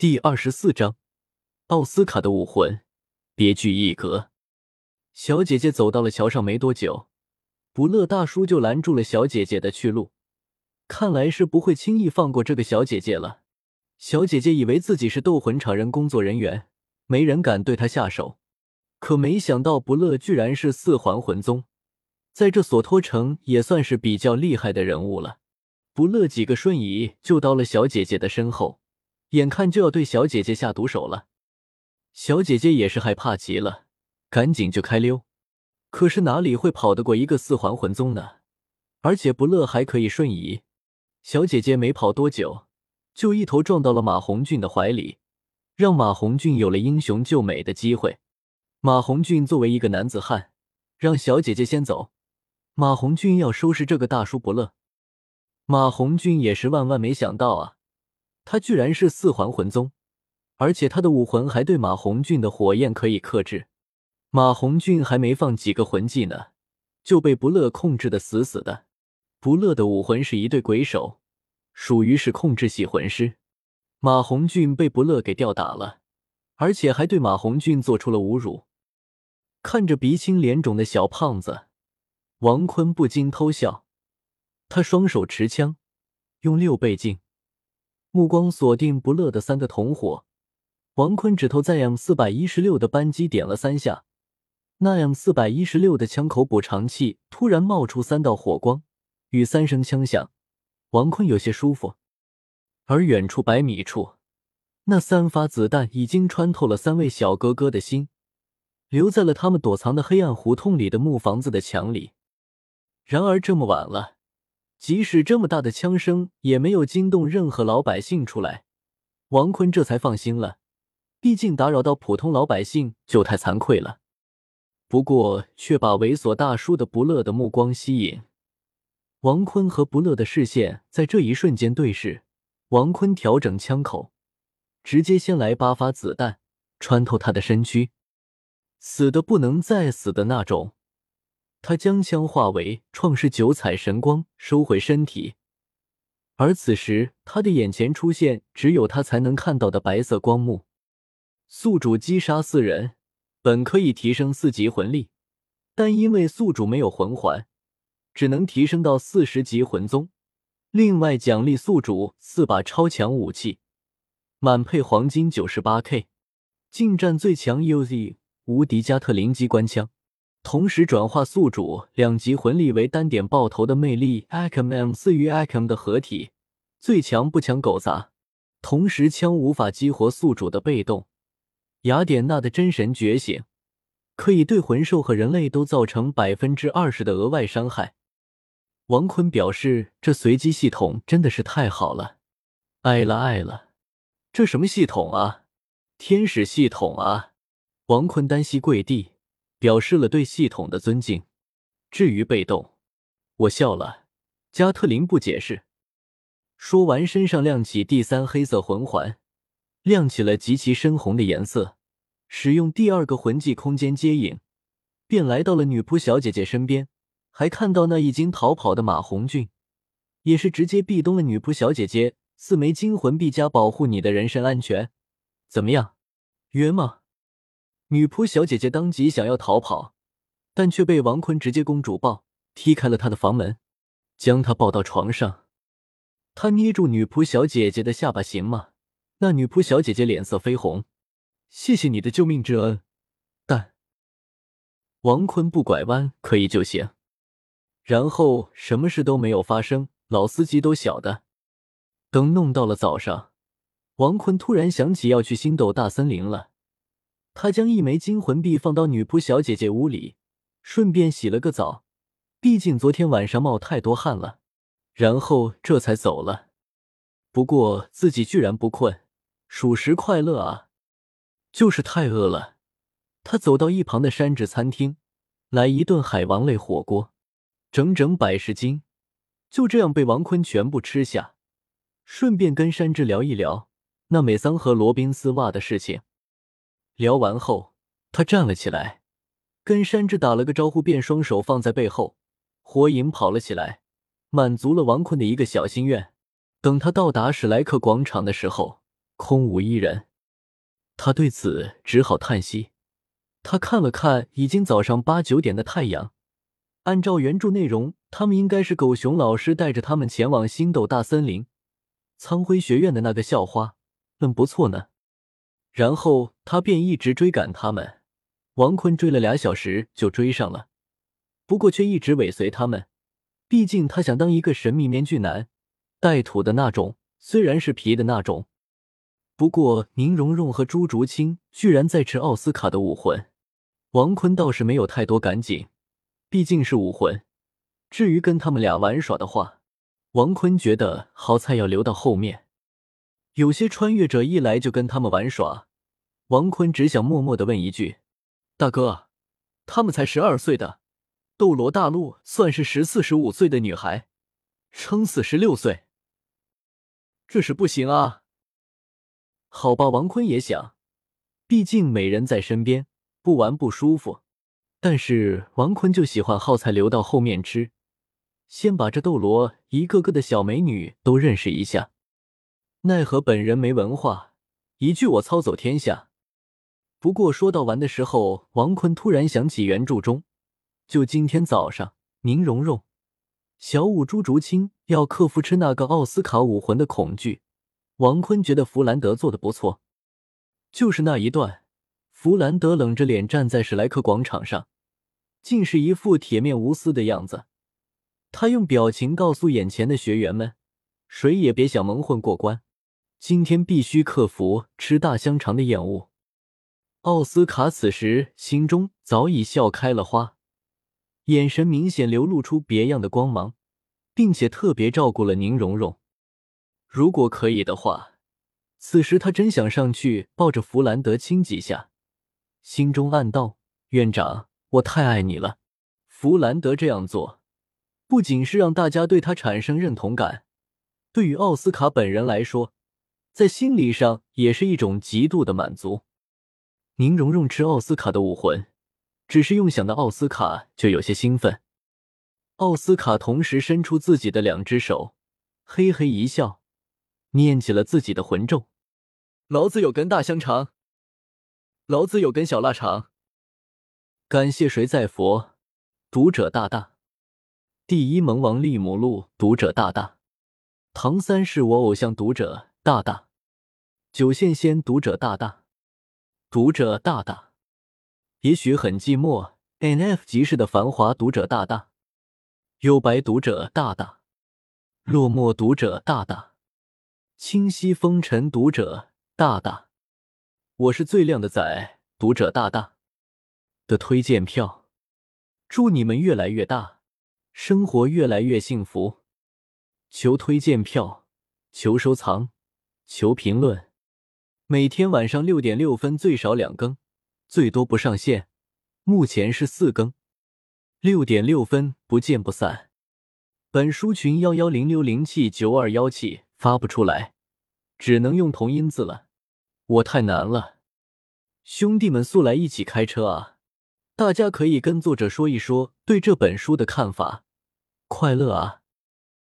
第二十四章，奥斯卡的武魂，别具一格。小姐姐走到了桥上没多久，不乐大叔就拦住了小姐姐的去路。看来是不会轻易放过这个小姐姐了。小姐姐以为自己是斗魂场人工作人员，没人敢对她下手。可没想到，不乐居然是四环魂宗，在这索托城也算是比较厉害的人物了。不乐几个瞬移就到了小姐姐的身后。眼看就要对小姐姐下毒手了，小姐姐也是害怕极了，赶紧就开溜。可是哪里会跑得过一个四环魂宗呢？而且不乐还可以瞬移，小姐姐没跑多久，就一头撞到了马红俊的怀里，让马红俊有了英雄救美的机会。马红俊作为一个男子汉，让小姐姐先走。马红俊要收拾这个大叔不乐。马红俊也是万万没想到啊！他居然是四环魂宗，而且他的武魂还对马红俊的火焰可以克制。马红俊还没放几个魂技呢，就被不乐控制的死死的。不乐的武魂是一对鬼手，属于是控制系魂师。马红俊被不乐给吊打了，而且还对马红俊做出了侮辱。看着鼻青脸肿的小胖子，王坤不禁偷笑。他双手持枪，用六倍镜。目光锁定不乐的三个同伙，王坤指头在 M 四百一十六的扳机点了三下，那 M 四百一十六的枪口补偿器突然冒出三道火光，与三声枪响，王坤有些舒服。而远处百米处，那三发子弹已经穿透了三位小哥哥的心，留在了他们躲藏的黑暗胡同里的木房子的墙里。然而这么晚了。即使这么大的枪声也没有惊动任何老百姓出来，王坤这才放心了。毕竟打扰到普通老百姓就太惭愧了。不过却把猥琐大叔的不乐的目光吸引。王坤和不乐的视线在这一瞬间对视。王坤调整枪口，直接先来八发子弹，穿透他的身躯，死的不能再死的那种。他将枪化为创世九彩神光，收回身体。而此时，他的眼前出现只有他才能看到的白色光幕。宿主击杀四人，本可以提升四级魂力，但因为宿主没有魂环，只能提升到四十级魂宗。另外奖励宿主四把超强武器，满配黄金九十八 K，近战最强 UZ 无敌加特林机关枪。同时转化宿主两级魂力为单点爆头的魅力，Akm M 四与 Akm 的合体，最强不抢狗杂。同时枪无法激活宿主的被动，雅典娜的真神觉醒，可以对魂兽和人类都造成百分之二十的额外伤害。王坤表示，这随机系统真的是太好了，爱了爱了，这什么系统啊？天使系统啊！王坤单膝跪地。表示了对系统的尊敬。至于被动，我笑了。加特林不解释。说完，身上亮起第三黑色魂环，亮起了极其深红的颜色。使用第二个魂技空间接引，便来到了女仆小姐姐身边。还看到那已经逃跑的马红俊，也是直接壁咚了女仆小姐姐。四枚金魂币加保护你的人身安全，怎么样？约吗？女仆小姐姐当即想要逃跑，但却被王坤直接公主抱踢开了她的房门，将她抱到床上。他捏住女仆小姐姐的下巴，行吗？那女仆小姐姐脸色绯红，谢谢你的救命之恩，但王坤不拐弯可以就行。然后什么事都没有发生，老司机都晓得。等弄到了早上，王坤突然想起要去星斗大森林了。他将一枚金魂币放到女仆小姐姐屋里，顺便洗了个澡，毕竟昨天晚上冒太多汗了。然后这才走了。不过自己居然不困，属实快乐啊！就是太饿了。他走到一旁的山治餐厅，来一顿海王类火锅，整整百十斤，就这样被王坤全部吃下。顺便跟山治聊一聊那美桑和罗宾丝袜的事情。聊完后，他站了起来，跟山治打了个招呼，便双手放在背后，火影跑了起来，满足了王坤的一个小心愿。等他到达史莱克广场的时候，空无一人。他对此只好叹息。他看了看已经早上八九点的太阳，按照原著内容，他们应该是狗熊老师带着他们前往星斗大森林、苍辉学院的那个校花。嗯，不错呢。然后他便一直追赶他们。王坤追了俩小时就追上了，不过却一直尾随他们。毕竟他想当一个神秘面具男，带土的那种，虽然是皮的那种。不过宁荣荣和朱竹清居然在吃奥斯卡的武魂，王坤倒是没有太多赶紧，毕竟是武魂。至于跟他们俩玩耍的话，王坤觉得好菜要留到后面。有些穿越者一来就跟他们玩耍，王坤只想默默的问一句：“大哥，他们才十二岁的，斗罗大陆算是十四十五岁的女孩，撑死十六岁，这是不行啊。”好吧，王坤也想，毕竟美人在身边，不玩不舒服。但是王坤就喜欢耗材留到后面吃，先把这斗罗一个个的小美女都认识一下。奈何本人没文化，一句我操走天下。不过说到玩的时候，王坤突然想起原著中，就今天早上，宁荣荣、小舞、朱竹清要克服吃那个奥斯卡武魂的恐惧。王坤觉得弗兰德做的不错，就是那一段，弗兰德冷着脸站在史莱克广场上，竟是一副铁面无私的样子。他用表情告诉眼前的学员们：“谁也别想蒙混过关，今天必须克服吃大香肠的厌恶。”奥斯卡此时心中早已笑开了花，眼神明显流露出别样的光芒，并且特别照顾了宁荣荣。如果可以的话，此时他真想上去抱着弗兰德亲几下，心中暗道：“院长，我太爱你了。”弗兰德这样做，不仅是让大家对他产生认同感，对于奥斯卡本人来说，在心理上也是一种极度的满足。宁荣荣吃奥斯卡的武魂，只是用想到奥斯卡就有些兴奋。奥斯卡同时伸出自己的两只手，嘿嘿一笑。念起了自己的魂咒：“老子有根大香肠，老子有根小腊肠。”感谢谁在佛？读者大大，第一萌王利姆路读者大大，唐三是我偶像读者大大，九线仙读者大大，读者大大，也许很寂寞。N.F. 集市的繁华读者大大，幽白读者大大，落寞读者大大。清晰风尘，读者大大，我是最靓的仔，读者大大的推荐票，祝你们越来越大，生活越来越幸福。求推荐票，求收藏，求评论。每天晚上六点六分最少两更，最多不上线。目前是四更，六点六分不见不散。本书群幺幺零六零七九二幺七。发不出来，只能用同音字了。我太难了，兄弟们速来一起开车啊！大家可以跟作者说一说对这本书的看法。快乐啊！